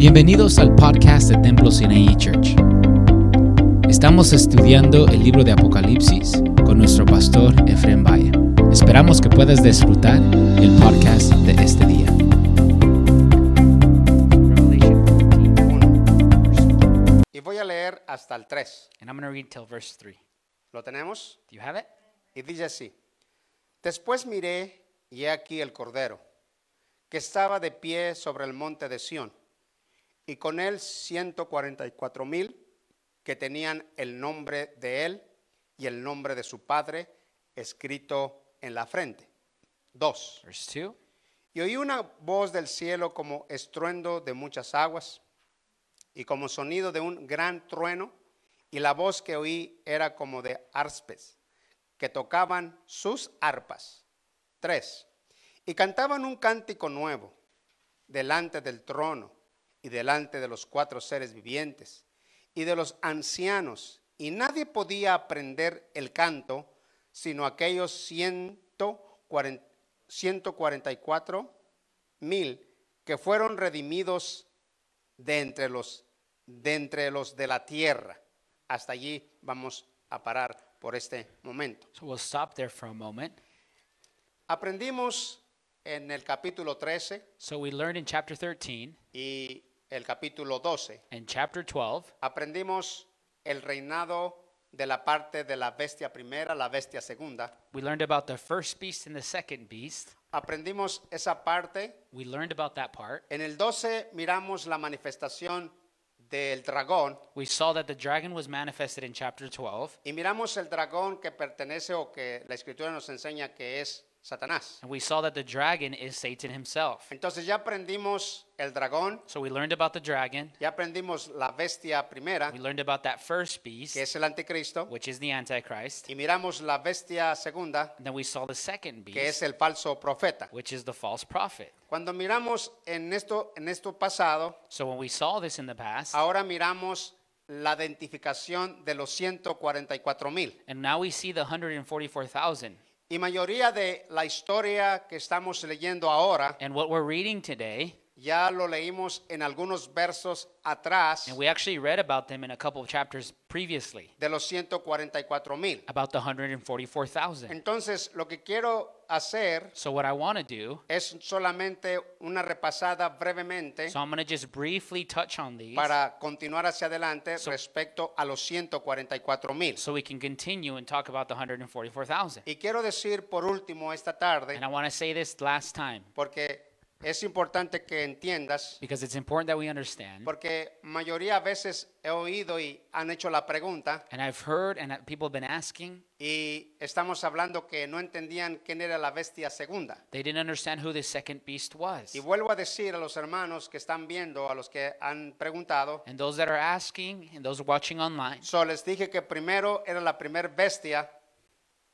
Bienvenidos al podcast de Templo Sinaí Church. Estamos estudiando el libro de Apocalipsis con nuestro pastor Efrem Valle. Esperamos que puedas disfrutar el podcast de este día. Y voy a leer hasta el 3. And I'm going to read till verse 3. ¿Lo tenemos? Do you have it? Y dice así. Después miré y he aquí el Cordero, que estaba de pie sobre el monte de Sión, y con él 144 mil que tenían el nombre de él y el nombre de su padre escrito en la frente. Dos. Verse 2. Y oí una voz del cielo como estruendo de muchas aguas y como sonido de un gran trueno, y la voz que oí era como de arpes, que tocaban sus arpas. Tres. Y cantaban un cántico nuevo delante del trono y delante de los cuatro seres vivientes y de los ancianos, y nadie podía aprender el canto sino aquellos 140 144 mil que fueron redimidos de entre los de entre los de la tierra. Hasta allí vamos a parar por este momento. So we'll stop there for a moment. Aprendimos en el capítulo 13 So we learned in chapter 13 y el capítulo 12. and chapter 12 Aprendimos el reinado de la parte de la bestia primera, la bestia segunda. we learned about the first beast and the second beast. Aprendimos esa parte. We learned about that part. En el 12 miramos la manifestación del dragón We saw that the dragon was manifested in chapter 12 y miramos el dragón que pertenece o que la escritura nos enseña que es Satanás. and we saw that the dragon is Satan himself. Entonces ya aprendimos el dragón, So we learned about the dragon. ya aprendimos la bestia primera, We learned about that first beast, que es el anticristo, which is the antichrist. y miramos la bestia segunda, And then we saw the second beast. que es el falso profeta. which is the false prophet. Cuando miramos en esto, en esto pasado, So when we saw this in the past, ahora miramos la identificación de los 144 mil. and now we see the 144,000. Y mayoría de la historia que estamos leyendo ahora, And what we're reading today, ya lo leímos en algunos versos atrás and we actually read about them in a couple of chapters previously, de los 144 mil. about the 144,000. Entonces, lo que quiero hacer So what I want to do, es solamente una repasada brevemente so I'm going to just briefly touch on these para continuar hacia adelante respecto a los 144 mil. so we can continue and talk about the 144,000. Y quiero decir por último esta tarde, And I want to say this last time porque es importante que entiendas, because it's important that we understand. porque mayoría veces he oído y han hecho la pregunta And I've heard and people have been asking, y estamos hablando que no entendían quién era la bestia segunda. they didn't understand who the second beast was. Y vuelvo a decir a los hermanos que están viendo, a los que han preguntado, And those that are asking and those watching online, so les dije que primero era la primer bestia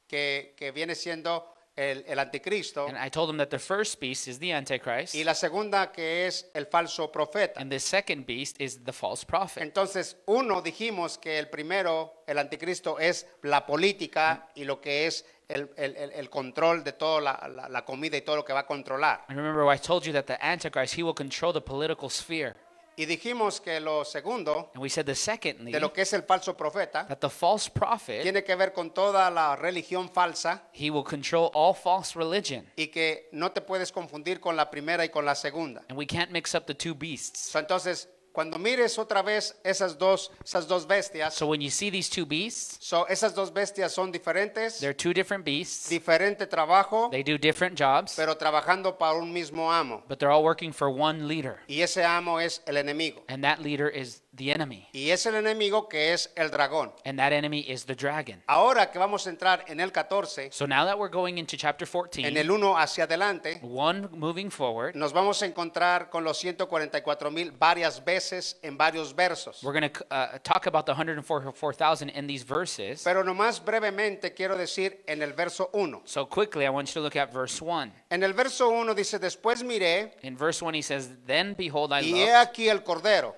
que, que viene siendo el, el anticristo and I told them that the first beast is the antichrist y la segunda que es el falso profeta. and the second beast is the false prophet. Entonces, uno dijimos que el primero, el anticristo, es la política y lo que es el, el- el- el control de toda la, la- la comida y todo lo que va a controlar. And remember, I told you that the Antichrist, he will control the political sphere. Y dijimos que lo segundo, And we said the secondly, de lo que es el falso profeta, that the false prophet, tiene que ver con toda la religión falsa he will control all false religion. y que no te puedes confundir con la primera y con la segunda. And we can't mix up the two beasts. So, entonces, cuando mires otra vez esas dos, esas dos bestias, So when you see these two beasts, so, esas dos bestias son diferentes, they're two different beasts. diferente trabajo, They do different jobs, pero trabajando para un mismo amo. but they're all working for one leader. Y ese amo es el enemigo. And that leader is the enemy. Y es el enemigo que es el dragón. And that enemy is the dragon. Ahora que vamos a entrar en el 14, So now that we're going into chapter en el 14, 1 hacia adelante, one moving forward, nos vamos a encontrar con los 144 mil varias veces en varios versos. we're going to uh, talk about the 144,000 in these verses. Pero nomás brevemente quiero decir en el verso 1. So quickly, I want you to look at verse 1. En el verso 1 dice, después miré In verse 1, he says, Then behold, I y he looked, aquí el cordero.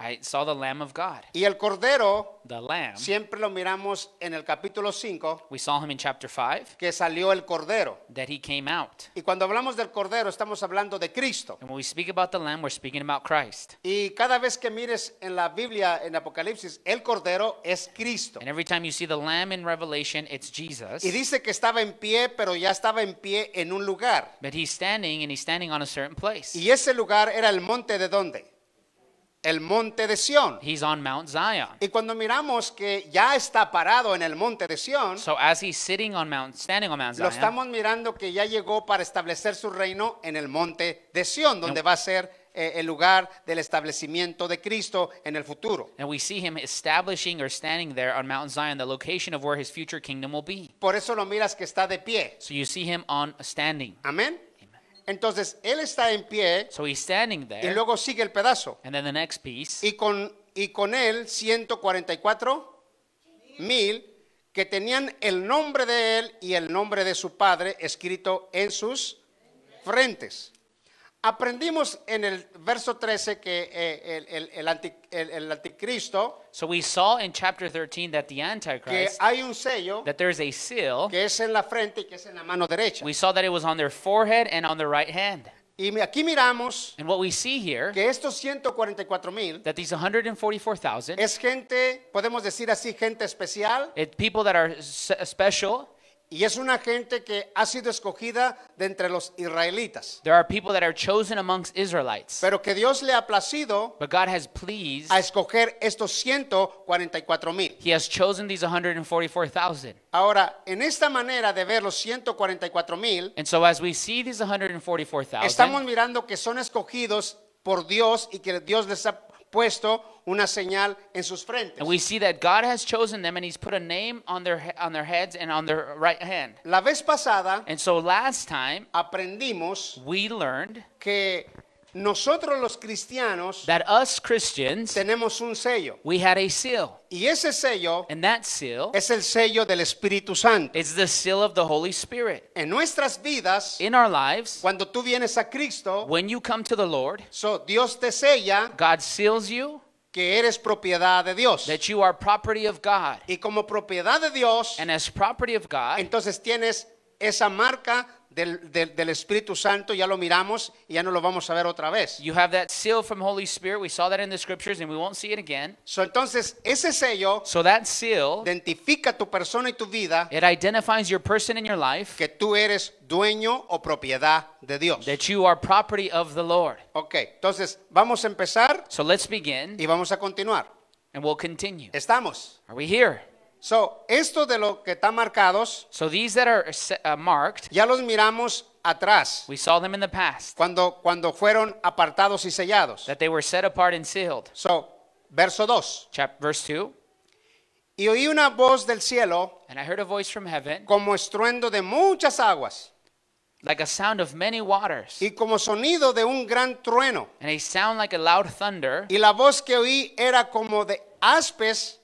I saw the Lamb of God. Y el cordero The Lamb. siempre lo miramos en el capítulo 5, We saw him in chapter 5 que salió el cordero. that he came out. Y cuando hablamos del cordero estamos hablando de Cristo. And when we speak about the Lamb, we're speaking about Christ. Y cada vez que mires en la Biblia, en Apocalipsis, el cordero es Cristo. And every time you see the Lamb in Revelation, it's Jesus. Y dice que estaba en pie, pero ya estaba en pie en un lugar. But he's standing and he's standing on a certain place. Y ese lugar era el monte de dónde? El monte de Sión. He's on Mount Zion. Y cuando miramos que ya está parado en el monte de Sión, So as he's sitting on Mount, standing on Mount lo Zion, estamos mirando que ya llegó para establecer su reino en el monte de Sión, donde va a ser eh, el lugar del establecimiento de Cristo en el futuro. and we see him establishing or standing there on Mount Zion, the location of where his future kingdom will be. Por eso lo miras que está de pie. So you see him on standing. Amén. Entonces, él está en pie So he's standing y there. luego sigue el pedazo. And then the next piece, Y con, y con él 144 mil que tenían el nombre de él y el nombre de su padre escrito en sus frentes. Aprendimos en el verso 13 que eh, el, el- el anti- el- anticristo, so we saw in chapter 13 that the que Antichrist, hay un sello that there's a seal. que es en la frente y que es en la mano derecha. We saw that it was on their forehead and on their right hand. Y mi- aquí miramos And what we see here, que estos 144 mil that these 144,000, es gente, podemos decir así, gente especial, it's people that are s- special. Y es una gente que ha sido escogida de entre los israelitas, There are people that are chosen amongst Israelites. pero que Dios le ha placido But God has pleased, a escoger estos 144 mil. He has chosen these 144,000. Ahora, en esta manera de ver los 144 mil, And so as we see these 144,000, estamos mirando que son escogidos por Dios y que Dios les ha puesto una señal en sus frentes. and we see that God has chosen them and He's put a name on their, on their heads and on their right hand. La vez pasada And so last time, aprendimos we learned que nosotros los cristianos that us Christians, tenemos un sello we had a seal. y ese sello And that seal es el sello del Espíritu Santo. the seal of the Holy Spirit. En nuestras vidas, In our lives, cuando tú vienes a Cristo, when you come to the Lord, so Dios te sella God seals you que eres propiedad de Dios. that you are property of God. Y como propiedad de Dios, And as property of God, entonces tienes esa marca del, del- del Espíritu Santo, ya lo miramos y ya no lo vamos a ver otra vez. you have that seal from Holy Spirit. We saw that in the scriptures and we won't see it again. So, entonces, ese sello So that seal, identifica tu persona y tu vida it identifies your person in your life que tú eres dueño o propiedad de Dios. that you are property of the Lord. Ok, entonces vamos a empezar So let's begin y vamos a continuar. and we'll continue. Estamos. Are we here? So, esto de lo que está marcados, So these that are se- uh, marked, ya los miramos atrás, we saw them in the past, cuando, cuando fueron apartados y sellados. that they were set apart and sealed. So, verso 2. Chap- verse 2 Y oí una voz del cielo And I heard a voice from heaven, como estruendo de muchas aguas like a sound of many waters, y como sonido de un gran trueno. and a sound like a loud thunder. Y la voz que oí era como de aspes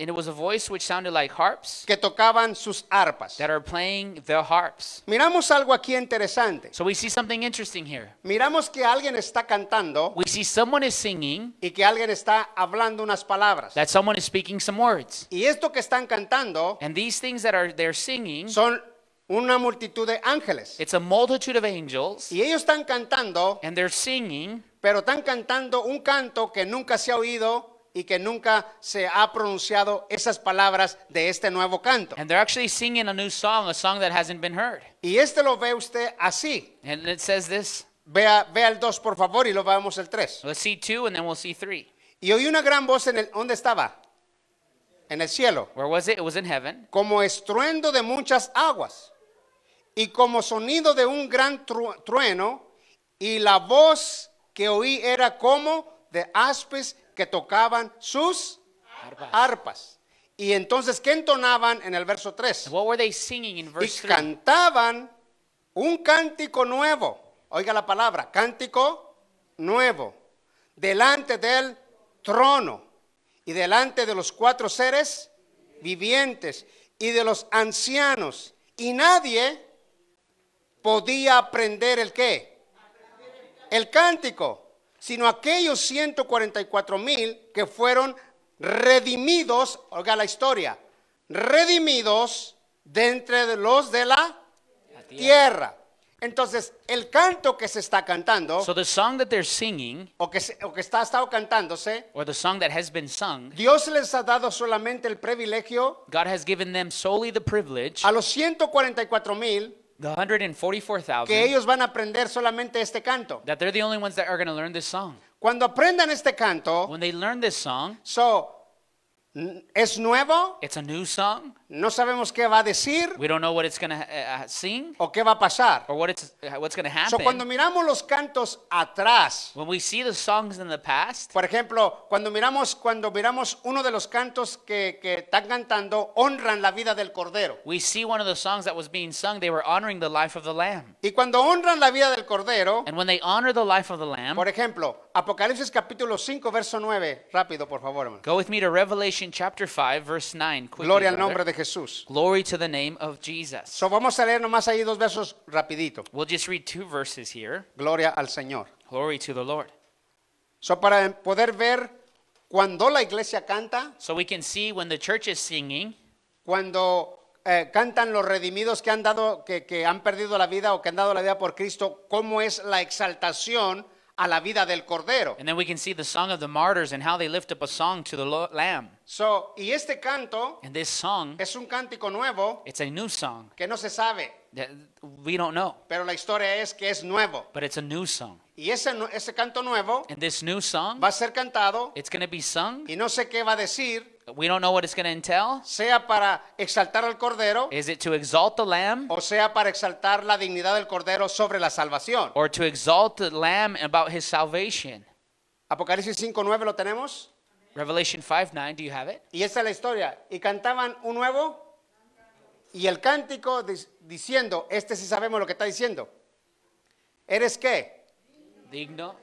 And it was a voice which sounded like harps que tocaban sus arpas. that are playing the harps. Miramos algo aquí interesante. So we see something interesting here. Miramos que alguien está cantando We see someone is singing, y que alguien está hablando unas palabras. that someone is speaking some words. Y esto que están cantando And these things that are they're singing, son una multitud de ángeles. it's a multitude of angels, Y ellos están cantando, and they're singing, pero están cantando un canto que nunca se ha oído y que nunca se ha pronunciado esas palabras de este nuevo canto. and they're actually singing a new song, a song that hasn't been heard. Y este lo ve usted así. And it says this. Vea, vea el 2, por favor, y lo veamos el 3. Let's see two, and then we'll see three. Y oí una gran voz en el... ¿Dónde estaba? En el cielo. Where was it? It was in heaven. Como estruendo de muchas aguas. Y como sonido de un gran tru- trueno. Y la voz que oí era como de aspes que tocaban sus arpas. Y entonces, ¿qué entonaban en el verso 3? What were they singing in Y verse 3? cantaban un cántico nuevo. Oiga la palabra, cántico nuevo. Delante del trono y delante de los cuatro seres vivientes y de los ancianos. Y nadie podía aprender el qué. El cántico. Sino aquellos 144 mil que fueron redimidos, oiga la historia, redimidos de entre los de la tierra. Entonces, el canto que se está cantando, So the song that they're singing, o que, se- o que está estado cantándose, or the song that has been sung, Dios les ha dado solamente el privilegio God has given them solely the privilege, a los 144 mil the 144,000, que ellos van a aprender solamente este canto. that they're the only ones that are going to learn this song. Cuando aprendan este canto, When they learn this song, so, n- es nuevo, it's a new song. No sabemos qué va a decir We don't know what it's going to uh, sing o qué va a pasar. or what it's uh, what's going to So, cuando happen. miramos los cantos atrás, When we see the songs in the past, por ejemplo, cuando miramos, cuando miramos uno de los cantos que, que están cantando, honran la vida del Cordero. we see one of the songs that was being sung, they were honoring the life of the lamb. Y cuando honran la vida del Cordero, And when they honor the life of the lamb, por ejemplo, Apocalipsis capítulo 5, verso 9, rápido, por favor, hermano. go with me to Revelation chapter 5 verse 9 quickly, Gloria al brother. nombre de Jesús. Glory to the name of Jesus. So, vamos a leer nomás ahí dos versos rapidito. We'll just read two verses here. Gloria al Señor. Glory to the Lord. So, para poder ver cuando la iglesia canta, So we can see when the church is singing, cuando eh, cantan los redimidos que han dado, que, que han perdido la vida o que han dado la vida por Cristo, cómo es la exaltación a la vida del Cordero. and then we can see the song of the martyrs and how they lift up a song to the Lo- lamb. So, y este canto And this song, es un cántico nuevo it's a new song que no se sabe, that we don't know, pero la historia es que es nuevo. but it's a new song. Y ese, ese canto nuevo And this new song, va a ser cantado it's going to be sung. y no sé qué va a decir, We don't know what it's going to entail. sea para exaltar al Cordero Is it to exalt the lamb o sea para exaltar la dignidad del Cordero sobre la salvación. or to exalt the lamb about his salvation? Apocalipsis 5.9 lo tenemos. Revelation 5 9, do you have it? Y esa es la historia. Y cantaban un nuevo y el cántico diciendo, este sí sabemos lo que está diciendo. ¿Eres qué? Digno.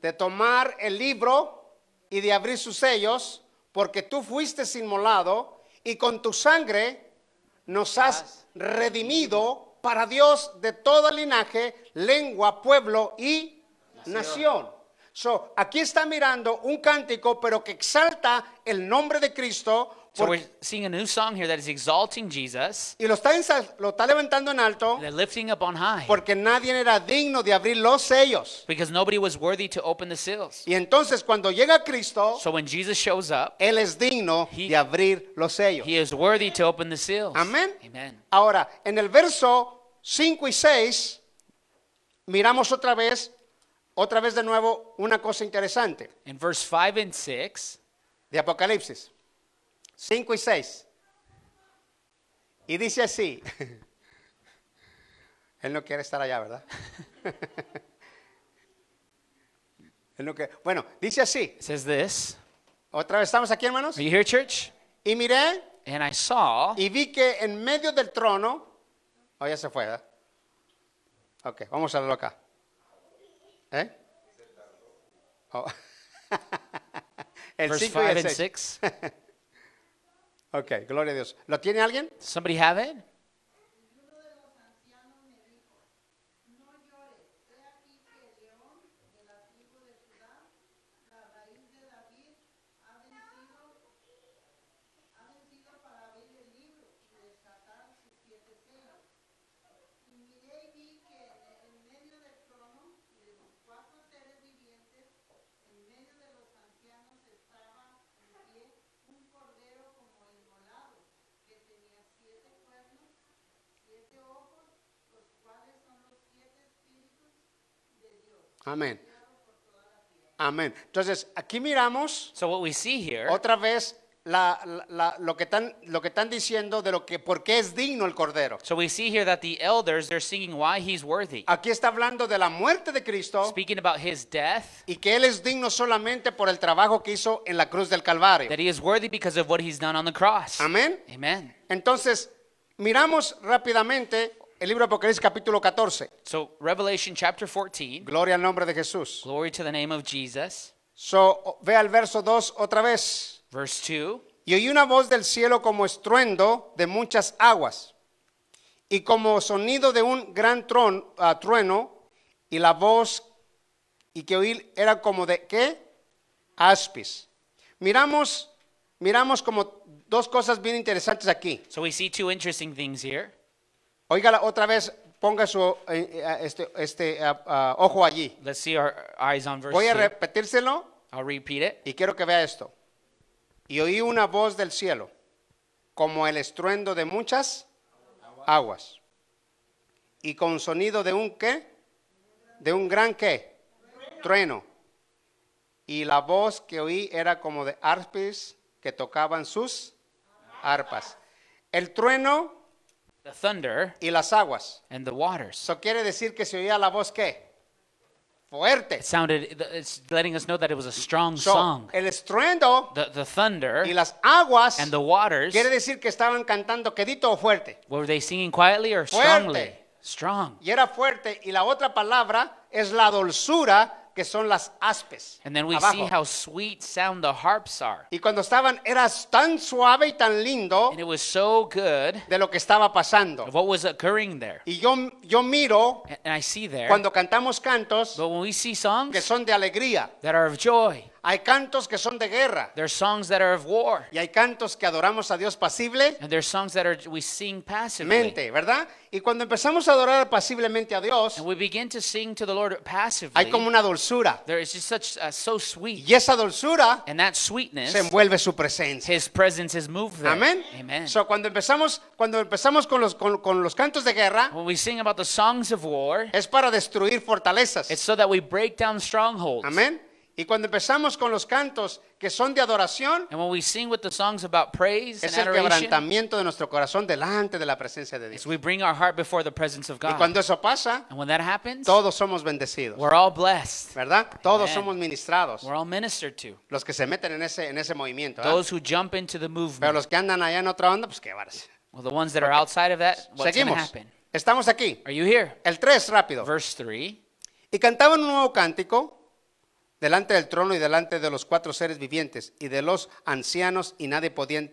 De tomar el libro y de abrir sus sellos, porque tú fuiste inmolado y con tu sangre nos has redimido para Dios de todo linaje, lengua, pueblo y nación. So, aquí está mirando un cántico, pero que exalta el nombre de Cristo. So we're seeing a new song here that is exalting Jesus, y lo está, lo está levantando en alto they're lifting up on high, porque nadie era digno de abrir los sellos. because nobody was worthy to open the seals. Y entonces cuando llega Cristo, So when Jesus shows up, Él es digno He- de abrir los sellos. he is worthy to open the seals. Amén. Amen. Ahora, en el verso 5 y 6, miramos otra vez, otra vez de nuevo, una cosa interesante In verse 5 and 6, de Apocalipsis. 5 y 6. Y dice así. Él no quiere estar allá, ¿verdad? Él no quiere- Bueno, dice así. it says this. Otra vez estamos aquí, hermanos. Are you here, church? Y miré And I saw y vi que en medio del trono, oh, ya se fue, ¿verdad? Ok, vamos a verlo acá. ¿Eh? Oh. el verse 5 y 5 el and 6. 6. Ok, gloria a Dios. ¿Lo tiene alguien? Somebody have it? Amén. Amén. Entonces, aquí miramos So what we see here, otra vez la- la- la- lo, que están, lo que están diciendo de lo que, por qué es digno el Cordero. so we see here that the elders, they're singing why he's worthy. Aquí está hablando de la muerte de Cristo Speaking about his death, y que Él es digno solamente por el trabajo que hizo en la cruz del Calvario. that he is worthy because of what he's done on the cross. Amén. Amen. Entonces, miramos rápidamente el libro de Apocalipsis capítulo 14. So Revelation chapter 14, Gloria al nombre de Jesús. glory to the name of Jesus. So, ve al verso 2 otra vez. Verse 2. Y oí una voz del cielo como estruendo de muchas aguas y como sonido de un gran tron- ah, trueno y la voz y que oí era como de ¿qué? Aspis. Miramos, miramos como dos cosas bien interesantes aquí. So we see two interesting things here. Óigala otra vez, ponga su eh, eh, este, este ah, ah, ojo allí. Let's see our eyes on verse Voy a 2. repetírselo I'll repeat it. y quiero que vea esto. Y oí una voz del cielo, como el estruendo de muchas aguas. Y con sonido de un qué? De un gran qué? Trueno. Y la voz que oí era como de arpis que tocaban sus arpas. El trueno The thunder y las aguas. and the waters. Eso quiere decir que se oía la voz qué? Fuerte. It sounded, it's letting us know that it was a strong So, song. el estruendo The, the thunder y las aguas and the waters, quiere decir que estaban cantando quedito o fuerte. were they singing quietly or Fuerte. strongly? Strong. Y era fuerte. Y la otra palabra es la dulzura, que son las aspes. And then we abajo. see how sweet sound the harps are. Y cuando estaban, era tan suave y tan lindo And it was so good de lo que estaba pasando. of what was occurring there. Y yo, yo miro And I see there, cuando cantamos cantos but when we see que son de alegría. that are of joy, Hay cantos que son de guerra. there's songs that are of war, Y hay cantos que adoramos a Dios pasible. and there's songs that are we sing passively. Mente, ¿verdad? Y cuando empezamos a adorar pasiblemente a Dios, And we begin to sing to the Lord passively. hay como una dulzura. There is just such uh, so sweet, Y esa dulzura and that sweetness, se envuelve su presencia. His presence is moved there. Amén. Amen. So, cuando empezamos, cuando empezamos con los, con, con los cantos de guerra, when we sing about the songs of war, es para destruir fortalezas. it's so that we break down strongholds. Amén. Y cuando empezamos con los cantos que son de adoración, And when we sing with the songs about praise and es el adoration, quebrantamiento de nuestro corazón delante de la presencia de Dios. is we bring our heart before the presence of Y God. cuando eso pasa, and when that happens, todos somos bendecidos, we're all blessed. ¿verdad? Todos Amen. somos ministrados, We're all ministered to. los que se meten en ese, en ese movimiento. ¿verdad? Those who jump into the Pero movement. los que andan allá en otra onda, pues qué varas. Well, the ones that are outside of that, what's going to Seguimos. happen? Estamos aquí. Are you here? El 3, rápido. Verse 3. Y cantaban un nuevo cántico delante del trono y delante de los cuatro seres vivientes y de los ancianos, y nadie podía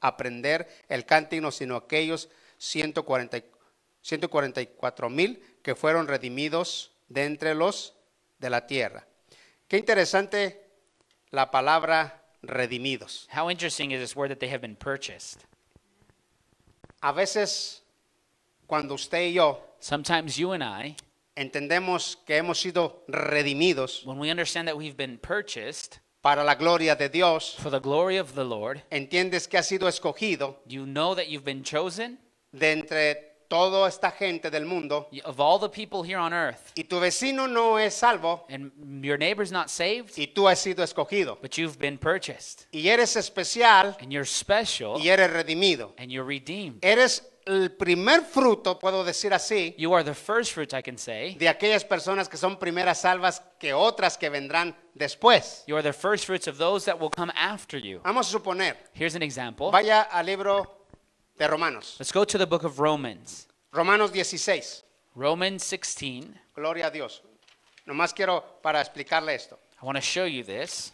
aprender el cántico sino aquellos 140 y- 144 mil que fueron redimidos de entre los de la tierra. Qué interesante la palabra redimidos. How interesting is this word that they have been purchased? A veces, cuando usted y yo Sometimes you and I, entendemos que hemos sido redimidos when we understand that we've been purchased para la gloria de Dios, for the glory of the Lord, entiendes que has sido escogido you know that you've been chosen de entre toda esta gente del mundo of all the people here on earth, y tu vecino no es salvo and your neighbor's not saved, y tú has sido escogido but you've been purchased, y eres especial and you're special, y eres redimido. and you're redeemed. Eres el primer fruto, puedo decir así, You are the first fruits, I can say. de aquellas personas que son primeras salvas que otras que vendrán después. You are the first fruits of those that will come after you. Vamos a suponer, Here's an example. vaya al libro de Romanos, Let's go to the book of Romans. Romanos 16. Romans 16. Gloria a Dios. Nomás quiero para explicarle esto. I want to show you this.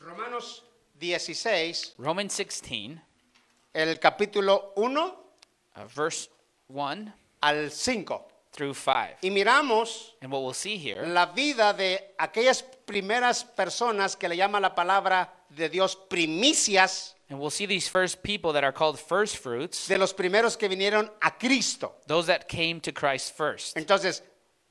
Romanos 16, Romans 16, el capítulo 1 uh, verse 1 al 5. through 5. Y miramos And what we'll see here la vida de aquellas primeras personas que le llama la palabra de Dios primicias, And we'll see these first people that are called first fruits, de los primeros que vinieron a Cristo. those that came to Christ first. Entonces,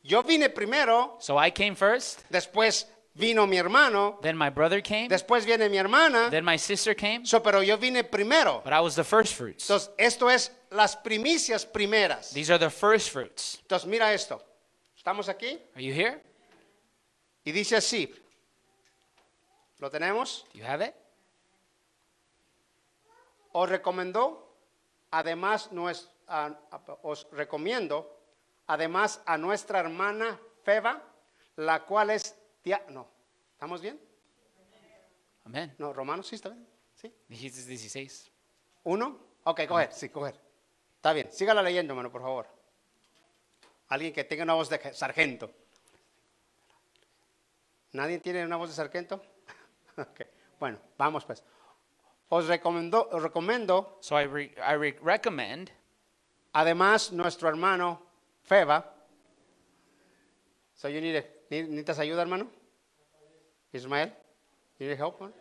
yo vine primero, So I came first, después vino mi hermano, then my brother came, después viene mi hermana, then my sister came, so, pero yo vine primero. but I was the first fruits. Entonces, esto es las primicias primeras. These are the first fruits. Entonces, mira esto. ¿Estamos aquí? Are you here? Y dice así. ¿Lo tenemos? Do you have it? Os recomendó, además, nues- a- a- os recomiendo, además, a nuestra hermana Feba, la cual es tía. No, ¿estamos bien? Amen. No, Romanos, sí, está bien. ¿Sí? Dijiste 16. ¿Uno? Ok, coger, sí, coger. Está bien, sígala leyendo, hermano, por favor. Alguien que tenga una voz de sargento. ¿Nadie tiene una voz de sargento? Ok, Bueno, vamos pues. Os recomendó, os recomiendo, So I, re- I re- recommend, además, nuestro hermano Feba. So you need to ¿Ne- ¿Necesitas ayuda, hermano? Ismael? You need help, man?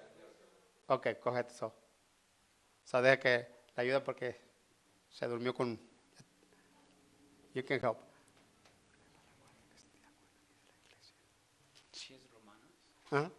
Ok, coge eso. O sea, deja que la ayuda porque se durmió con... You can help. Ajá.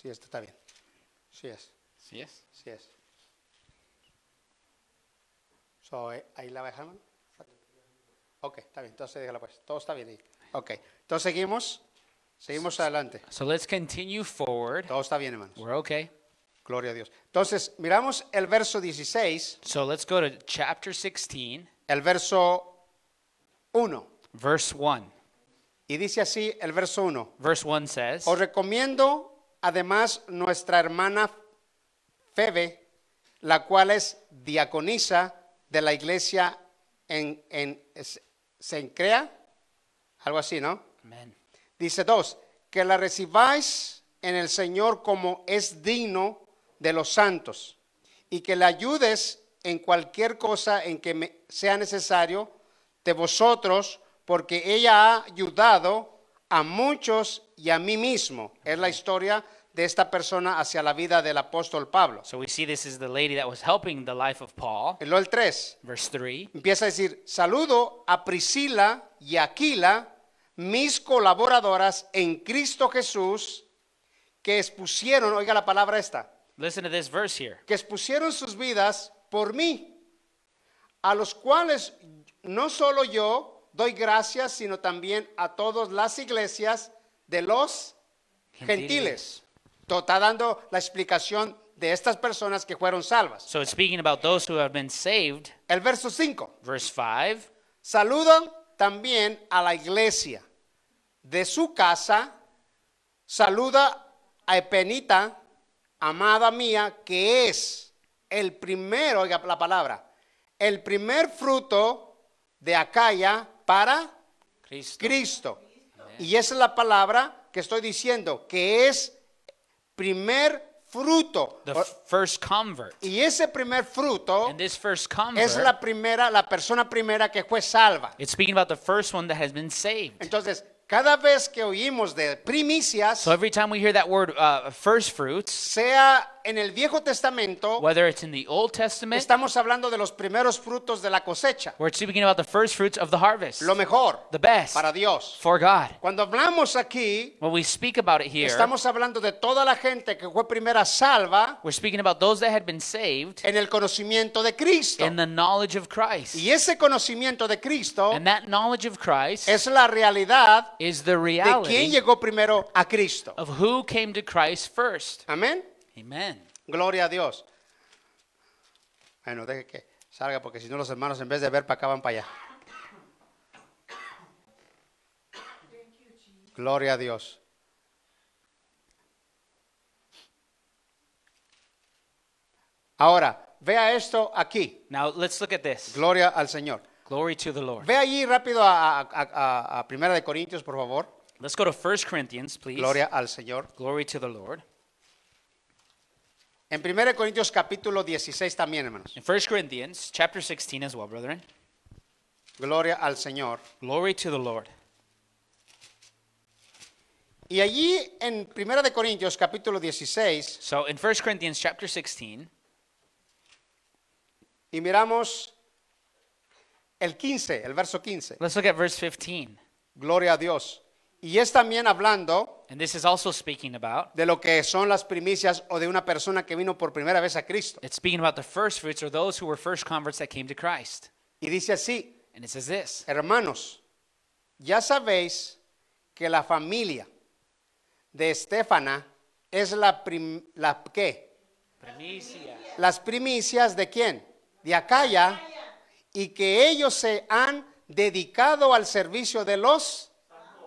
Sí, esto está bien. Sí es, Sí es. sí es. So, eh, ¿Ahí la hermano? Ok, está bien. Entonces déjala pues. Todo está bien ahí. Ok. Entonces seguimos. Seguimos adelante. So let's continue forward. Todo está bien, hermanos. We're okay. Gloria a Dios. Entonces, miramos el verso 16, So let's go to chapter 16, el verso 1. verse 1. Y dice así el verso 1. Verse 1 says, Os recomiendo además nuestra hermana Febe, la cual es diaconisa de la iglesia en, en Sencrea, algo así, ¿no? Amen. Dice dos, que la recibáis en el Señor como es digno de los santos y que le ayudes en cualquier cosa en que me sea necesario de vosotros, porque ella ha ayudado a muchos y a mí mismo. Es la historia de esta persona hacia la vida del apóstol Pablo. So we see this is the lady that was helping the life of Paul. El 3 Verse 3. empieza a decir, saludo a Priscila y Aquila, mis colaboradoras en Cristo Jesús, que expusieron, oiga la palabra esta, Listen to this verse here. que expusieron sus vidas por mí, a los cuales no solo yo doy gracias, sino también a todas las iglesias de los gentiles. To- Está dando la explicación de estas personas que fueron salvas. So it's speaking about those who have been saved. El verso 5. Verse 5. Saludan también a la iglesia de su casa. Saluda a Epenita, amada mía, que es el primero, oiga la palabra, el primer fruto de Acaya para Cristo. Cristo. Y esa es la palabra que estoy diciendo, que es primer fruto. The first convert. Y ese primer fruto And this first es convert, la primera, la persona primera que fue salva. it's speaking about the first one that has been saved. Entonces, cada vez que oímos de primicias, So every time we hear that word uh, first fruits, sea en el Viejo Testamento, whether it's in the Old Testament estamos hablando de los primeros frutos de la cosecha, it's speaking about the first fruits of the harvest, lo mejor the best para Dios. for God. Cuando hablamos aquí, When we speak about it here, estamos hablando de toda la gente que fue primera salva we're speaking about those that had been saved en el conocimiento de Cristo. in the knowledge of Christ. Y ese conocimiento de Cristo And that knowledge of Christ es la realidad is the de quién reality llegó primero a Cristo. of who came to Christ first. Amén. Amen. Gloria a Dios. Bueno, deje que salga porque si no los hermanos en vez de ver para acá van para allá. Gloria a Dios. Ahora, vea esto aquí. Now let's look at this. Gloria al Señor. Glory to the Lord. Ve allí rápido a, a- a- a Primera de Corintios, por favor. Let's go to 1 Corinthians, please. Gloria al Señor. Glory to the Lord. En Primera de Corintios capítulo 16 también, hermanos. In 1 Corinthians, chapter 16 as well, brethren. Gloria al Señor. Glory to the Lord. Y allí en Primera de Corintios capítulo 16 So in 1 Corinthians chapter 16, y miramos el 15, el verso 15. Let's look at verse 15. Gloria a Dios. Y es también hablando And this is also speaking about, de lo que son las primicias o de una persona que vino por primera vez a Cristo. it's speaking about the first fruits or those who were first converts that came to Christ. Y dice así, And it says this hermanos, ya sabéis que la familia de Estefana es la, prim- la ¿qué? Las primicias de quién? De Acaya y que ellos se han dedicado al servicio de los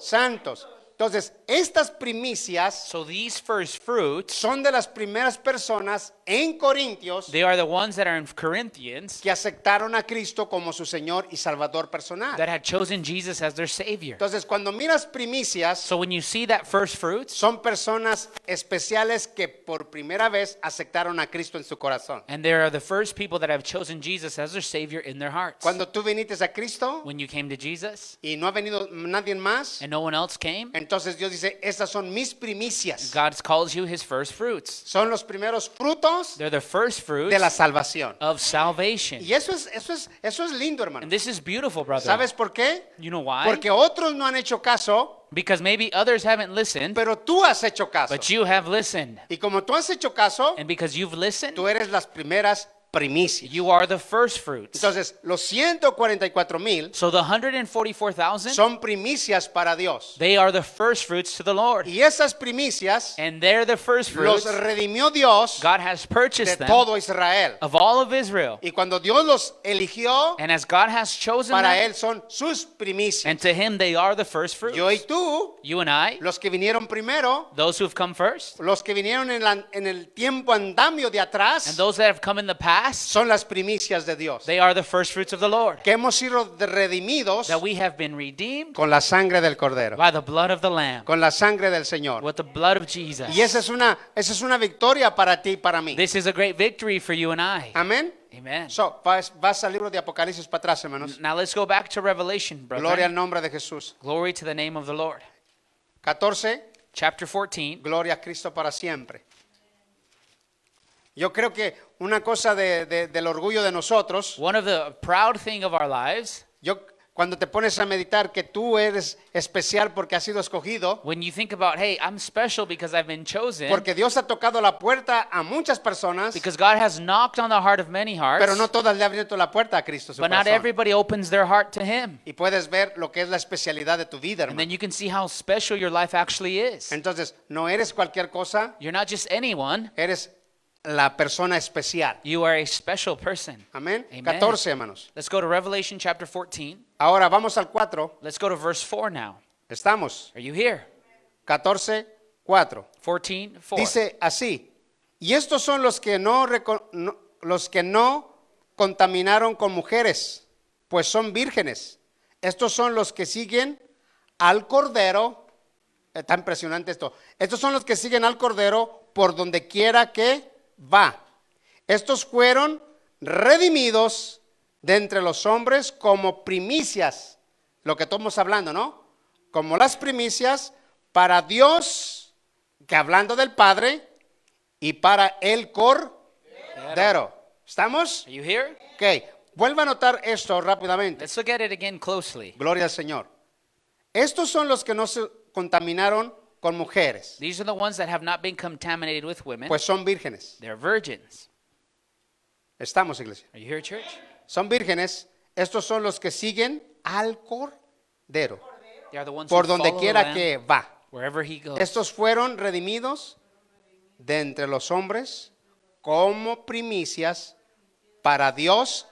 santos. Entonces, estas primicias So these first fruits, son de las primeras personas en Corintios they are the ones that are in Corinthians que aceptaron a Cristo como su Señor y Salvador personal. that had chosen Jesus as their Savior. Entonces, cuando miras primicias, So when you see that first fruits, son personas especiales que por primera vez aceptaron a Cristo en su corazón. and they are the first people that have chosen Jesus as their Savior in their hearts. Cuando tú viniste a Cristo When you came to Jesus y no ha venido nadie más, and no one else came, entonces Dios dice, estas son mis primicias. God calls you His first fruits. Son los primeros frutos They're the first fruits de la salvación. of salvation. Y eso es, eso es, eso es lindo, hermano. And this is beautiful, brother. ¿Sabes por qué? You know why? Porque otros no han hecho caso, Because maybe others haven't listened, pero tú has hecho caso. but you have listened. Y como tú has hecho caso, And because you've listened, tú eres las primeras primicias. you are the first fruits. Entonces, los 144 mil So the 144,000, son primicias para Dios. they are the first fruits to the Lord. Y esas primicias And they're the first los fruits. redimió Dios God has de purchased them todo Israel. of all of Israel. Y cuando Dios los eligió, And as God has chosen para them, Él son sus primicias. and to Him they are the first fruits. Yo y tú, You and I, los que vinieron primero, those who have come first, los que vinieron en, la- en el tiempo andamio de atrás, and those that have come in the past, son las primicias de Dios. they are the first fruits of the Lord. Que hemos sido redimidos That we have been redeemed con la sangre del Cordero, by the blood of the Lamb, con la sangre del Señor. with the blood of Jesus. Y esa es una, esa es una victoria para ti y para mí. This is a great victory for you and I. Amén. Amen. So, vas, vas al libro de Apocalipsis para atrás, hermanos. Now let's go back to Revelation, Gloria al brother. nombre de Jesús. Glory to the name of the Lord. 14. Chapter 14. Gloria a Cristo para siempre. Yo creo que una cosa de- de- del orgullo de nosotros, One of the proud thing of our lives, yo cuando te pones a meditar que tú eres especial porque has sido escogido, when you think about, hey, I'm special because I've been chosen, porque Dios ha tocado la puerta a muchas personas, because God has knocked on the heart of many hearts, pero no todas le han abierto la puerta a Cristo. Su but not corazón. everybody opens their heart to Him. Y puedes ver lo que es la especialidad de tu vida, And then hermano. you can see how special your life actually is. Entonces, no eres cualquier cosa, You're not just anyone, eres la persona especial. you are a special person. Amén. Amen. 14, hermanos. Let's go to Revelation chapter 14. Ahora vamos al 4. Let's go to verse 4 now. Estamos. Are you here? 14, 4. 14, 4. Dice así, y estos son los que no, no- los que no contaminaron con mujeres, pues son vírgenes. Estos son los que siguen al Cordero. Está impresionante esto. Estos son los que siguen al Cordero por donde quiera que va. Estos fueron redimidos de entre los hombres como primicias. Lo que estamos hablando, ¿no? Como las primicias para Dios, que hablando del Padre, y para el Cordero. ¿Estamos? Are you here? Ok. Vuelva a notar esto rápidamente. Let's look at it again closely. Gloria al Señor. Estos son los que no se contaminaron con mujeres, These are the ones that have not been contaminated with women. pues son vírgenes. They're virgins. Estamos, iglesia. Are you here, church? Son vírgenes. Estos son los que siguen al Cordero, They are the ones por who donde follow the quiera Lamb que va. wherever he goes. Estos fueron redimidos de entre los hombres como primicias para Dios.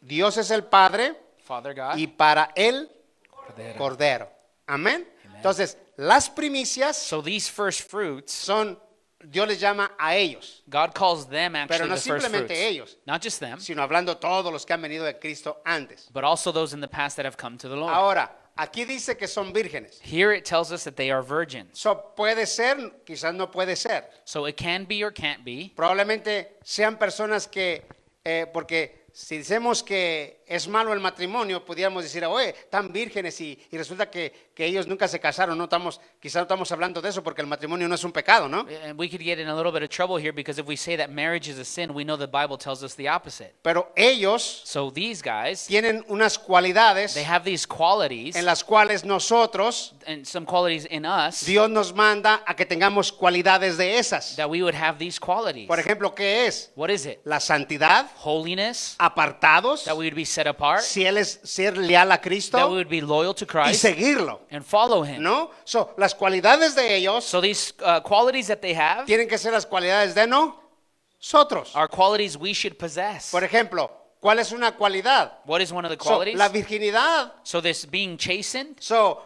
Dios es el Padre Father God. y para el Cordero. Cordero. Amén. Entonces, las primicias So these first fruits, son, Dios les llama a ellos, God calls them actually Pero no the first simplemente fruits. ellos. Not just them, sino hablando todos los que han venido de Cristo antes. but also those in the past that have come to the Lord. Ahora, aquí dice que son vírgenes. Here it tells us that they are virgins. So, puede ser, quizás no puede ser. So it can be or can't be. Probablemente sean personas que, eh, porque si decimos que es malo el matrimonio, pudiéramos decir, oye, están vírgenes y, y resulta que, que ellos nunca se casaron. No estamos, quizás no estamos hablando de eso porque el matrimonio no es un pecado, ¿no? And we could get in a little bit of trouble here because if we say that marriage is a sin, we know the Bible tells us the opposite. Pero ellos So these guys, tienen unas cualidades they have these qualities en las cuales nosotros, and some qualities in us Dios nos manda a que tengamos cualidades de esas. that we would have these qualities. Por ejemplo, ¿qué es? What is it? La santidad, Holiness, apartados, that we would be set apart, si él es ser leal a that we Cristo would be loyal to y Christ seguirlo, and follow Him. ¿no? So, las cualidades de ellos So these uh, qualities that they have tienen que ser las cualidades de nosotros. are qualities we should possess. Por ejemplo, ¿cuál es una cualidad? What is one of the So, qualities? la virginidad. So this being chastened. So,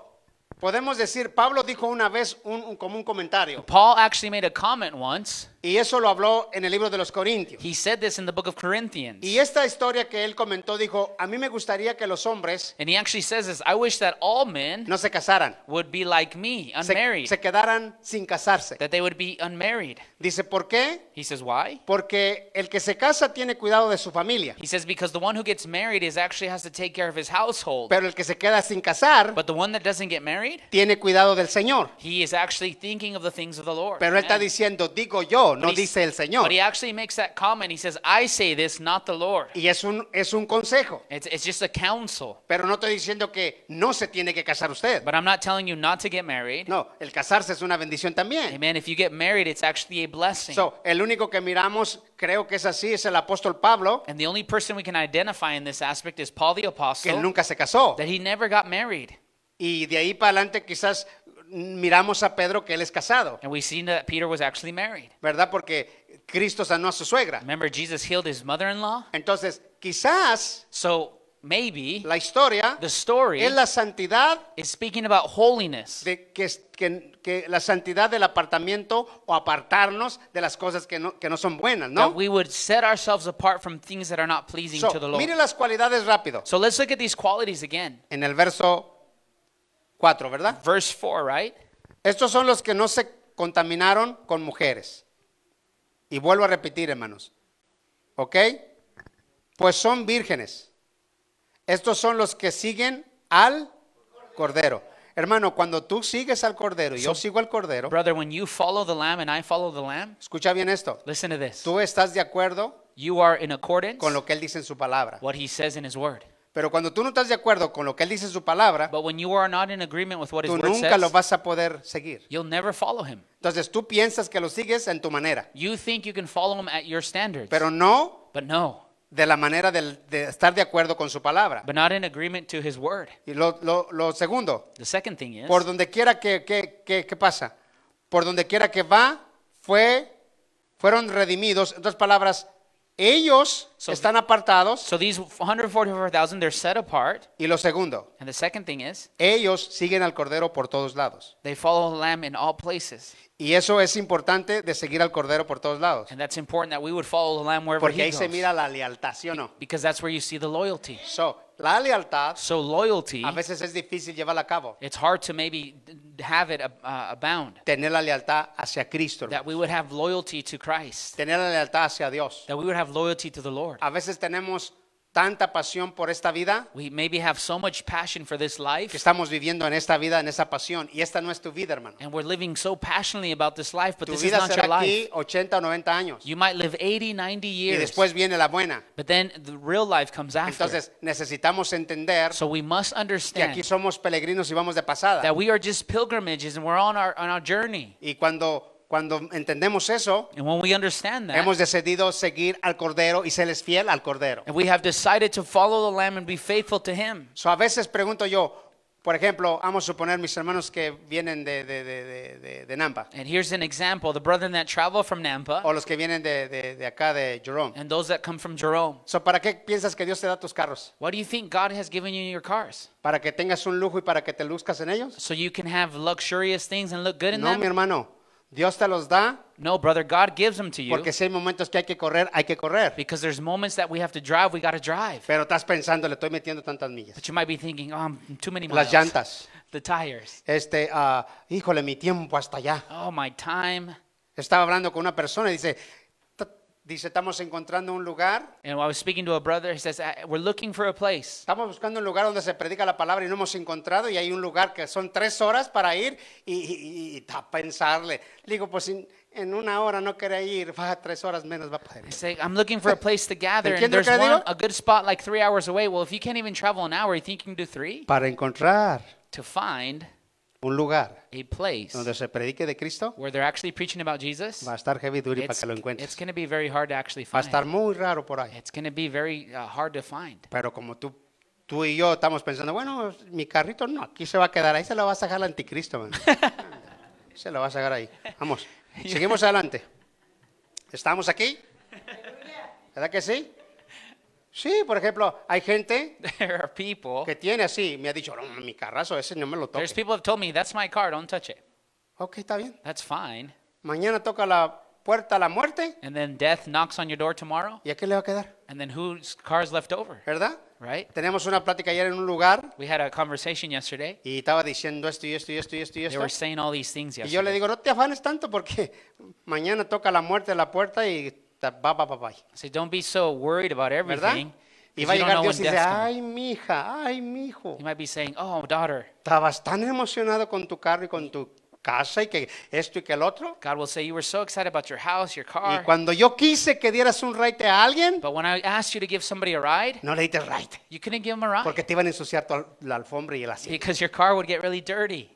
podemos decir, Pablo dijo una vez un, un- como un comentario, Paul actually made a comment once. Y eso lo habló en el libro de los Corintios. He said this in the book of Corinthians. Y esta historia que él comentó dijo, a mí me gustaría que los hombres And he actually says this I wish that all men no se casaran, would be like me, se, unmarried, se quedaran sin casarse. that they would be unmarried. Dice, ¿por qué? He says, Why? Porque el que se casa tiene cuidado de su familia, He says, Because the one who gets married is actually has to take care of his household. pero el que se queda sin casar But the one that doesn't get married, tiene cuidado del Señor. he is actually thinking of the things of the Lord. Pero él está Amen. diciendo, digo yo, no he's- dice el Señor. But he actually makes that comment. He says, I say this, not the Lord. Y es un, es un consejo. It's, it's just a counsel. Pero no estoy diciendo que no se tiene que casar usted. But I'm not telling you not to get married. No, el casarse es una bendición también. Amen. If you get married, it's actually a blessing. So, el único que miramos, creo que es así, es el apóstol Pablo, and the only person we can identify in this aspect is Paul the que Apostle, él nunca se casó. that he never got married. Y de ahí para adelante quizás miramos a Pedro que él es casado, And we see that Peter was actually married. ¿verdad? Porque Cristo sanó a su suegra. Remember, Jesus healed his mother in law? Entonces, quizás So maybe la historia the story es la santidad is speaking about holiness. de que, que- que la santidad del apartamiento o apartarnos de las cosas que no, que no son buenas, That ¿no? we would set ourselves apart from things that are not pleasing So, to the Lord. mire las cualidades rápido. So let's look at these qualities again. En el verso 4, ¿verdad? Verse 4, right? Estos son los que no se contaminaron con mujeres. Y vuelvo a repetir, hermanos. ¿Ok? Pues son vírgenes. Estos son los que siguen al Cordero. Hermano, cuando tú sigues al Cordero y yo So- sigo al Cordero, Brother, when you follow the Lamb and I follow the Lamb, escucha bien esto. listen to this. Tú estás de acuerdo You are in accordance con lo que Él dice en su palabra. what he says in his word. Pero cuando tú no estás de acuerdo con lo que Él dice en su palabra, But when you are not in agreement with what his tú word nunca lo says, vas a poder seguir. you'll never follow him. Entonces tú piensas que lo sigues en tu manera, You think you can follow him at your standards. pero no but no. de la manera del- de estar de acuerdo con su palabra. But not in agreement to his word. Y lo, lo- lo segundo, The second thing is por donde quiera que, que, que- que pasa, por donde quiera que va, fue, fueron redimidos. En otras palabras, ellos So- están apartados. so these 144,000 they're set apart. Y lo segundo, And the second thing is ellos siguen al Cordero por todos lados. they follow the lamb in all places. Y eso es importante de seguir al Cordero por todos lados. And that's important that we would follow the lamb wherever Porque he ahí se mira la lealtad, ¿sí o no? Because that's where you see the loyalty. So, la lealtad So loyalty, a veces es difícil llevarla a cabo. it's hard to maybe have it uh, abound. Tener la lealtad hacia Cristo. That hermano. we would have loyalty to Christ. Tener la lealtad hacia Dios. That we would have loyalty to the Lord. A veces tenemos tanta pasión por esta vida We maybe have so much passion for this que life. estamos viviendo en esta vida, en esa pasión. Y esta no es tu vida, hermano. And we're living so passionately about this life, but Tu this is vida not your será life. aquí 80 o 90 años. You might live 80, 90 Y years. después viene la buena. But then the real life comes after. Entonces necesitamos entender So we must que aquí understand somos peregrinos y vamos de pasada. that we are just pilgrimages and we're on our on our journey. Y cuando, cuando entendemos eso, And when we understand that, hemos decidido seguir al Cordero y serles fiel al Cordero. and we have decided to follow the Lamb and be faithful to Him. So, a veces pregunto yo, por ejemplo, vamos a suponer mis hermanos que vienen de, de, de, de, de- de Nampa And here's an example: the brethren that travel from Nampa o los que vienen de, de, de acá de Jerome. and those that come from Jerome. So, ¿Para qué piensas que Dios te da tus carros? What do you think God has given you your cars? ¿Para que tengas un lujo y para que te luzcas en ellos? So you can have luxurious things and look good in No, mi them? hermano. Dios te los da No, brother, God gives them to you porque si hay momentos que hay que correr, hay que correr. because there's moments that we have to drive, we got to drive. Pero estás pensando, le estoy metiendo tantas millas. But you might be thinking, oh, I'm too many Las miles. llantas. The tires. Este, ah, híjole, mi tiempo hasta allá. Oh, my time. Estaba hablando con una persona y dice, "Ta- dice, estamos encontrando un lugar, And I was speaking to a brother. He says, "I- We're looking for a place. estamos buscando un lugar donde se predica la palabra y no hemos encontrado y hay un lugar que son tres horas para ir y, y, y- y a pensarle. Le digo, pues en, en una hora no quiere ir, va tres horas menos va a poder I ir. say, I'm looking for a place to gather. And ¿Entiende lo there's one, a good spot like three hours away. Well, if you can't even travel an hour, you think you can do three? Para encontrar To find un lugar a place donde se predique de Cristo, where they're actually preaching about Jesus, va a estar heavy duty para it's, que lo it's encuentres. going to be very hard to actually Va a find. estar muy raro por ahí. It's going to be very uh, hard to find. Pero como tú, tú y yo estamos pensando, bueno, mi carrito no, aquí se va a quedar, ahí se lo va a sacar el anticristo, man. se lo va a sacar ahí. Vamos, seguimos adelante. ¿Estamos aquí? ¿Verdad que sí? Sí, por ejemplo, hay gente There are people, que tiene así, me ha dicho, no, mi carrazo, ese no me lo there's toque. people have told me, that's my car, don't touch it. Ok, está bien. That's fine. Mañana toca la puerta a la muerte, And then death knocks on your door tomorrow, ¿y a qué le va a quedar? and then whose car's left over, ¿Verdad? right? Tenemos una plática ayer en un lugar We had a conversation yesterday. y estaba diciendo esto y esto y esto y esto y They esto. were saying all these things Y yo le yesterday. digo, no te afanes tanto porque mañana toca la muerte a la puerta y va, va, va. I said, don't be so worried about everything. Y va a llegar Dios y dice, ay, mi hija, ay, mi hijo. You might be saying, oh, daughter. Estabas tan emocionado con tu carro y con tu casa y que esto y que el otro. God will say, you were so excited about your house, your Y car. cuando yo quise que dieras un raite a alguien, But when I asked you to give somebody a ride, no le diste raite. you couldn't give them a ride Porque te iban a ensuciar tu la alfombra y el asiento. because your car would get really dirty.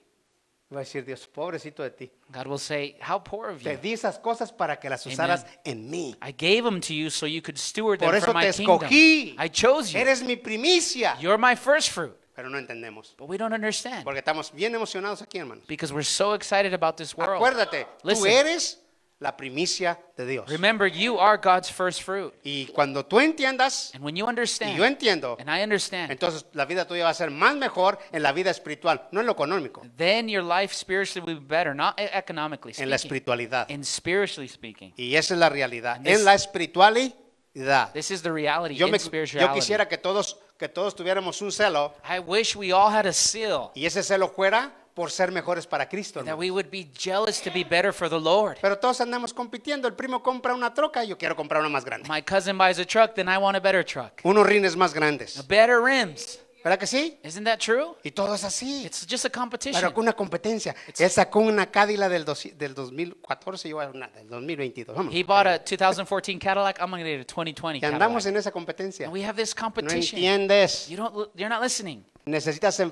Va a decir Dios, pobrecito de ti. God will say, how poor of Te you. di esas cosas para que las usaras en mí. I gave them to you so you could steward them Por for eso my te kingdom. escogí. I chose you. Eres mi primicia. You're my first fruit. Pero no entendemos. But we don't understand Porque estamos bien emocionados aquí, hermanos. because we're so excited about this world. Acuérdate, tú Listen. eres la primicia de Dios. Remember, you are God's first fruit. Y cuando tú entiendas, And when you y understand, yo entiendo, and I understand, entonces la vida tuya va a ser más mejor en la vida espiritual, no en lo económico, then your life spiritually will be better, not e- economically en la speaking, espiritualidad. in spiritually speaking. Y esa es la realidad. And this- En la espiritualidad. This is the reality Yo, in me- yo spirituality. quisiera que todos, que todos tuviéramos un celo I wish we all had a seal y ese celo fuera por ser mejores para Cristo. that we would be jealous to be better for the Lord. Pero todos andamos compitiendo. El primo compra una troca yo quiero comprar una más grande. My cousin buys a truck, then I want a better truck. Unos rines más grandes. Better rims. ¿Verdad que sí? Isn't that true? Y todo es así. It's just a competition. Pero con una competencia. Él sacó una Cadillac del, dos- del 2014 y yo una del 2022. Vamos. He bought a 2014 Cadillac. I'm going to get a 2020 Y andamos Cadillac. en esa competencia. And we have this No competition. entiendes. You don't. You're not listening. Necesitas.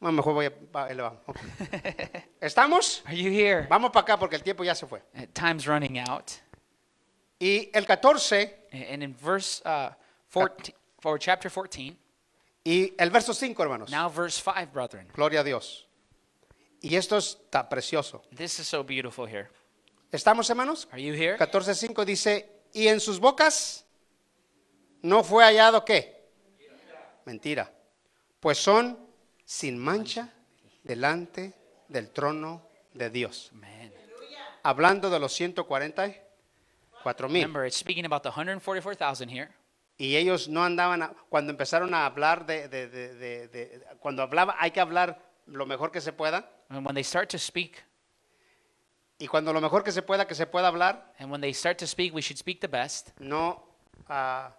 En- Bueno, mejor voy a. va, ahí le vamos. Ok. ¿Estamos? Are you here? Vamos para acá porque el tiempo ya se fue. Uh, Time's running out. Y el 14 A- And in verse uh, 14, for chapter 14, y el verso 5, hermanos. now verse 5, brethren. Gloria a Dios. Y esto está precioso. This is so beautiful here. ¿Estamos, hermanos? Are you here? 14.5 dice, y en sus bocas no fue hallado qué? Mentira. Pues son sin mancha delante del trono de Dios. Man. Hablando de los 144 mil. Remember, it's speaking about the 144,000 here. Y ellos no andaban, a- cuando empezaron a hablar de, de- de- de- cuando hablaba, hay que hablar lo mejor que se pueda. And when they start to speak, Y cuando lo mejor que se pueda, que se pueda hablar, and when they start to speak, we should speak the best. no, ah,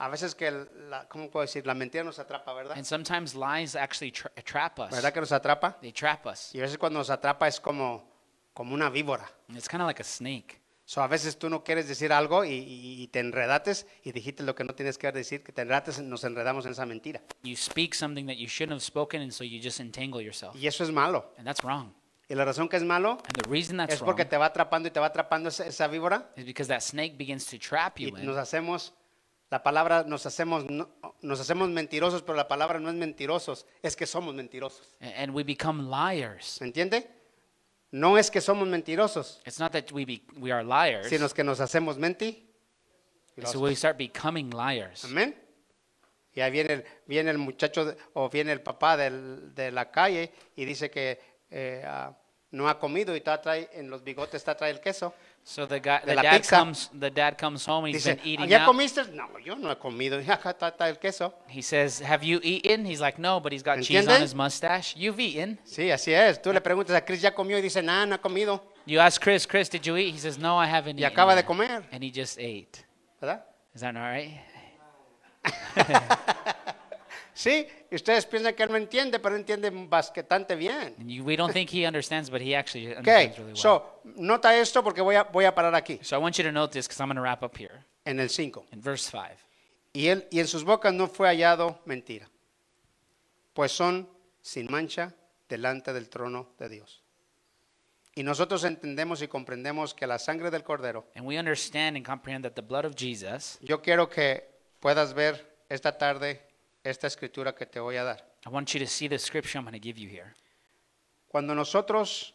a veces que, la, ¿cómo puedo decir? La mentira nos atrapa, ¿verdad? And sometimes lies actually tra- trap us. ¿Verdad que nos atrapa? They trap us. Y a veces cuando nos atrapa es como, como una víbora. And It's kind of like a snake. So, a veces tú no quieres decir algo y, y- y te enredates y dijiste lo que no tienes que decir, que te enredates, nos enredamos en esa mentira. You speak something that you shouldn't have spoken, and so you just entangle yourself. Y eso es malo. And that's wrong. Y la razón que es malo es porque wrong te va atrapando y te va atrapando esa, esa víbora is because that snake begins to trap y you nos in. hacemos, la palabra nos hacemos, no- nos hacemos mentirosos, pero la palabra no es mentirosos, es que somos mentirosos. And we become liars. ¿Me entiende? No es que somos mentirosos, It's not that we be, we are liars. sino es que nos hacemos menti. So we start becoming liars. Amén. Y ahí viene el, viene el muchacho de- o viene el papá del- de la calle y dice que eh, ah, no ha comido y está trae, en los bigotes está trae el queso. So the guy, the dad pizza. comes, the dad comes home and he's Dice, been eating ¿ya out. comiste? No, yo no he comido. Está, el queso. He says, "Have you eaten?" He's like, "No," but he's got cheese on his mustache. You've eaten. Sí, así es. Tú le preguntas a Chris, ¿ya comió? Y dice, nada, no ha comido. You ask Chris, Chris, did you eat? He says, No, I haven't y eaten. acaba de yet." comer, And he just ate. ¿verdad? Is that all right? Sí, ustedes piensan que él no entiende, pero entiende bastante bien. You, we don't think he understands, but he actually understands really well. so, nota esto porque voy a, voy a parar aquí, So I want you to note this because I'm going to wrap up here en el 5. in verse 5. Y, él, y en sus bocas no fue hallado mentira, pues son sin mancha delante del trono de Dios. Y nosotros entendemos y comprendemos que la sangre del cordero, And we understand and comprehend that the blood of Jesus, yo quiero que puedas ver esta tarde esta escritura que te voy a dar. I want you to see the scripture I'm going to give you here. Cuando nosotros,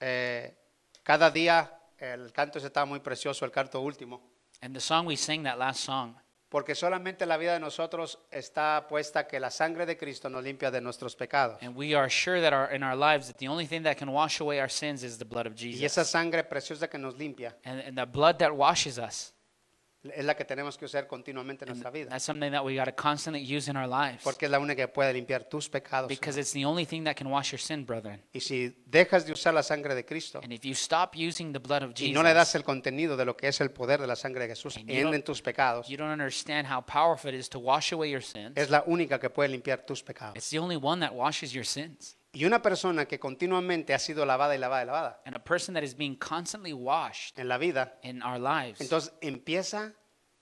eh, cada día, el canto ese estaba muy precioso, el canto último, And the song we sang, that last song, porque solamente la vida de nosotros está puesta que la sangre de Cristo nos limpia de nuestros pecados. and we are sure that our, in our lives that the only thing that can wash away our sins is the blood of Y esa Jesus. sangre preciosa que nos limpia And, and the blood that washes us, es la que tenemos que usar continuamente en nuestra vida, that's something that we got to constantly use in our lives. porque es la única que puede limpiar tus pecados. Because it's the only thing that can wash your sin, brethren. Y si dejas de usar la sangre de Cristo And if you stop using the blood of y no le das Jesus, el contenido de lo que es el poder de la sangre de Jesús And you en, don't- en tus pecados, you don't understand how powerful it is to wash away your sins. es la única que puede limpiar tus pecados. It's the only one that washes your sins. Y una persona que continuamente ha sido lavada y lavada y lavada And a person that is being constantly washed en la vida, in our lives, entonces empieza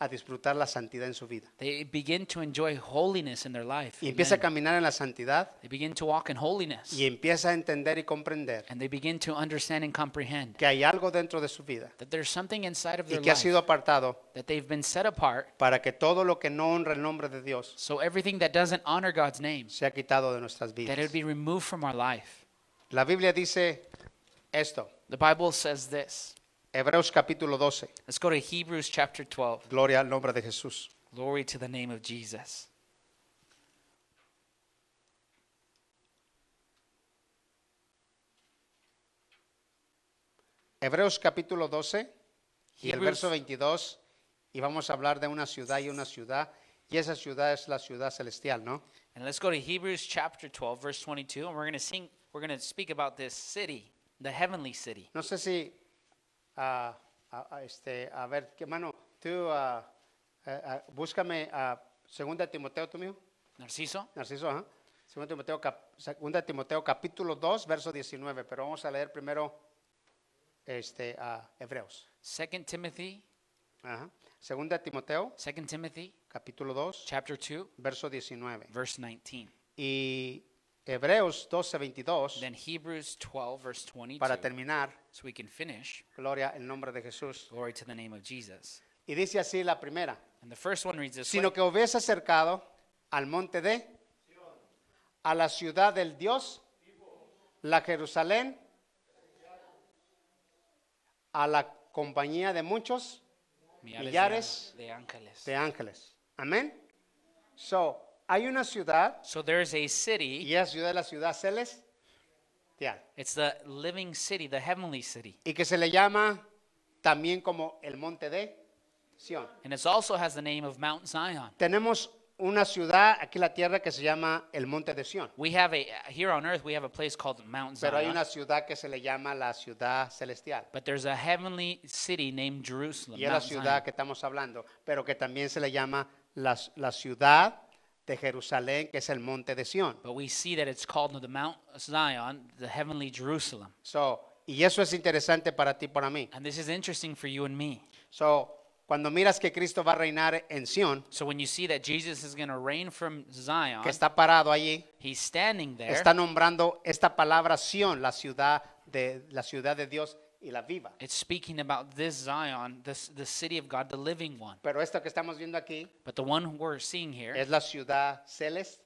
a disfrutar la santidad en su vida. they begin to enjoy holiness in their life. Y empieza a caminar en la santidad They begin to walk in holiness. y empieza a entender y comprender And they begin to understand and comprehend que hay algo dentro de su vida that there's something inside of y their que ha sido apartado that they've been set apart. para que todo lo que no honra el nombre de Dios So everything that doesn't honor God's name, sea quitado de nuestras that it vidas. would be removed from our life. La Biblia dice esto, The Bible says this. Hebreos capítulo 12, Let's go to Hebrews chapter 12. gloria al nombre de Jesús. Glory to the name of Jesus. Hebreos capítulo 12 y el verso 22 y vamos a hablar de una ciudad y una ciudad y esa ciudad es la ciudad celestial, ¿no? And let's go to Hebrews chapter 12, verse 22, and we're going to sing, we're going to speak about this city, the heavenly city. No sé si, ah, ah, ah, este, a ver, ¿qué mano? Tú, búscame a segunda Timoteo, tú mío, Narciso? Narciso, ajá. Segunda Timoteo, cap- segunda Timoteo capítulo 2, verso 19, pero vamos a leer primero este, a Hebreos. 2 Timothy, Ajá. Segunda Timoteo, 2 Timothy capítulo 2, chapter 2, verso 19. verse 19. Y Hebreos 12, 22, Then Hebrews 12, verse 22, para terminar, so we can finish. gloria en nombre de Jesús. Glory to the name of Jesus. Y dice así la primera, And the first one reads this way. sino que hubiese acercado al monte de, a la ciudad del Dios, la Jerusalén, a la compañía de muchos Millares millares de ángeles. de ángeles. Amén. So, hay una ciudad So there's a city, y esa ciudad es la ciudad celestial it's the living city, the heavenly city. y que se le llama también como el monte de Sión. And it also has the name of Mount Zion. Tenemos una ciudad aquí en la tierra que se llama el monte de Sión, We have a, here on earth, we have a place called Mount pero hay Zion. una ciudad que se le llama la ciudad celestial. But there's a heavenly city named Jerusalem. Y es la ciudad Zion. que estamos hablando, pero que también se le llama la, la ciudad de Jerusalén, que es el monte de Sión. But we see that it's called the Mount Zion, the heavenly Jerusalem. So, y eso es interesante para ti y para mí. And this is interesting for you and me. So, cuando miras que Cristo va a reinar en Sión, So when you see that Jesus is going to reign from Zion, que está parado allí, he's standing there. está nombrando esta palabra Sión, la ciudad de la ciudad de Dios y la viva. It's speaking about this Zion, this the city of God, the living one. Pero esto que estamos viendo aquí But the one we're seeing here, es la ciudad celeste,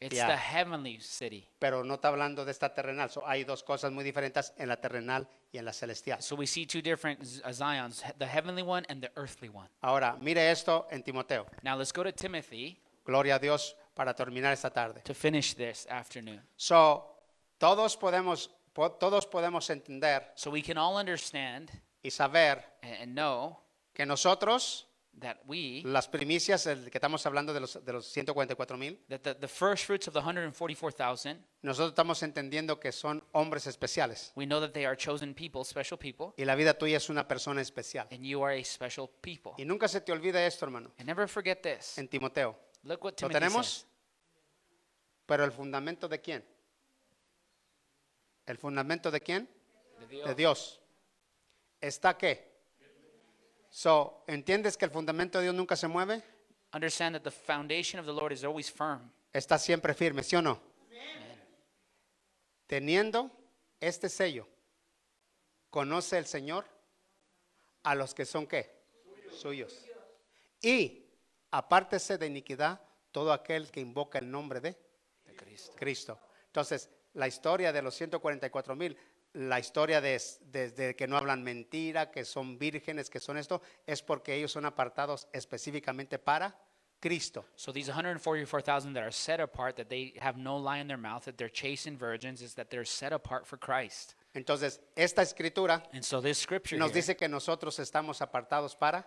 it's yeah. the heavenly city. pero no está hablando de esta terrenal. So, hay dos cosas muy diferentes en la terrenal y en la celestial. So we see two different Z- uh, Zions, the heavenly one and the earthly one. Ahora, mire esto en Timoteo. Now let's go to Timothy Gloria a Dios para terminar esta tarde. to finish this afternoon. So, todos podemos, po- todos podemos entender So we can all understand y saber and know que nosotros that we, las primicias, el que estamos hablando de los, de los 144 mil, that the, the first fruits of the 144,000, nosotros estamos entendiendo que son hombres especiales. we know that they are chosen people, special people, Y la vida tuya es una persona especial. and you are a special people. Y nunca se te olvide esto, hermano, And never forget this. en Timoteo. Look what ¿Lo Timothy tenemos? says. Pero el fundamento de quién? ¿El fundamento de quién? De Dios. ¿Está qué? So, ¿entiendes que el fundamento de Dios nunca se mueve? Understand that the foundation of the Lord is always firm. Está siempre firme, ¿sí o no? Teniendo este sello, conoce el Señor a los que son qué? Suyos. Y apártese de iniquidad todo aquel que invoca el nombre de de Cristo. Cristo. Entonces, la historia de los 144 mil, la historia de, de- de que no hablan mentira, que son vírgenes, que son esto, es porque ellos son apartados específicamente para Cristo. So these 144,000 that are set apart, that they have no lie in their mouth, that they're chastened virgins, is that they're set apart for Christ. Entonces, esta escritura And so this scripture nos here, dice que nosotros estamos apartados para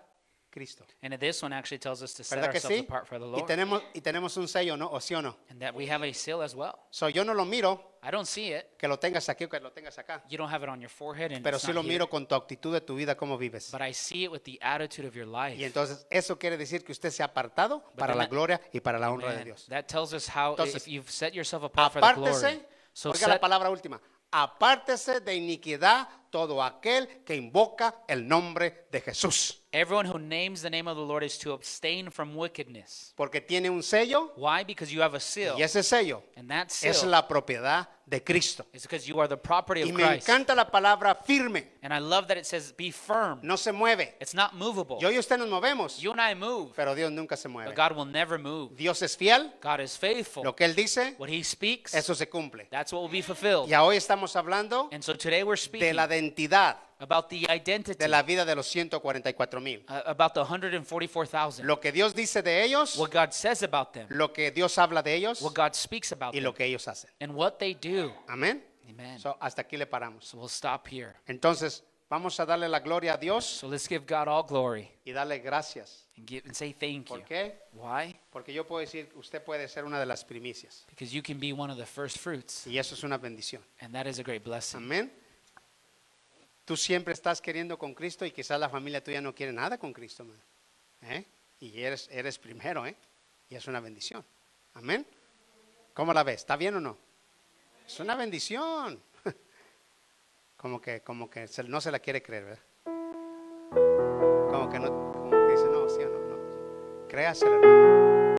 Cristo. and this one actually tells us to set ¿Verdad que ourselves sí? apart for the Y Lord, tenemos, y tenemos un sello, ¿no? ¿O sí o no? and that we have a seal as well. So, yo no lo miro I don't see it. que lo tengas aquí o que lo tengas acá, You don't have it on your forehead, and pero it's sí not lo here. miro con tu actitud de tu vida, cómo vives. But I see it with the attitude of your life. Y entonces eso quiere decir que usted se ha apartado para then la that- gloria y para la honra de Man, Dios. that tells us how Entonces, if you've set yourself apart for the glory. Apártese, So oiga la set, palabra última, apártese de iniquidad todo aquel que invoca el nombre de Jesús, everyone who names the name of the Lord is to abstain from wickedness. porque tiene un sello Why? Because you have a seal, y ese sello and that seal es la propiedad de Cristo. is because you are the property Y of me Christ. encanta la palabra firme, And I love that it says, "Be firm." no se mueve. It's not movable. Yo y usted nos movemos, You and I move, pero Dios nunca se but mueve. God will never move. Dios es fiel, God is faithful. lo que Él dice, What He speaks, eso se cumple. that's what will be fulfilled. Y hoy estamos hablando And so today we're de speaking la identidad about the identity, de la vida de los 144 mil. uh, about the 144,000. Lo que Dios dice de ellos, What God says about them, lo que Dios habla de ellos what God speaks about y them, lo que ellos hacen. and what they do. Amén. Amen. So, hasta aquí le paramos. So we'll stop here. Entonces, vamos a darle la gloria a Dios So let's give God all glory y darle gracias. and give and say thank you. ¿Por qué? Why? Porque yo puedo decir, usted puede ser una de las primicias. Because you can be one of the first fruits, Y eso es una bendición. and that is a great blessing. Amén. Tú siempre estás queriendo con Cristo y quizás la familia tuya no quiere nada con Cristo. ¿Eh? Y eres, eres primero, ¿eh? Y es una bendición. Amén. ¿Cómo la ves? ¿Está bien o no? Es una bendición. Como que, como que no se la quiere creer, ¿verdad? Como que no, como que dice, no, sí o no, no. Créaselo.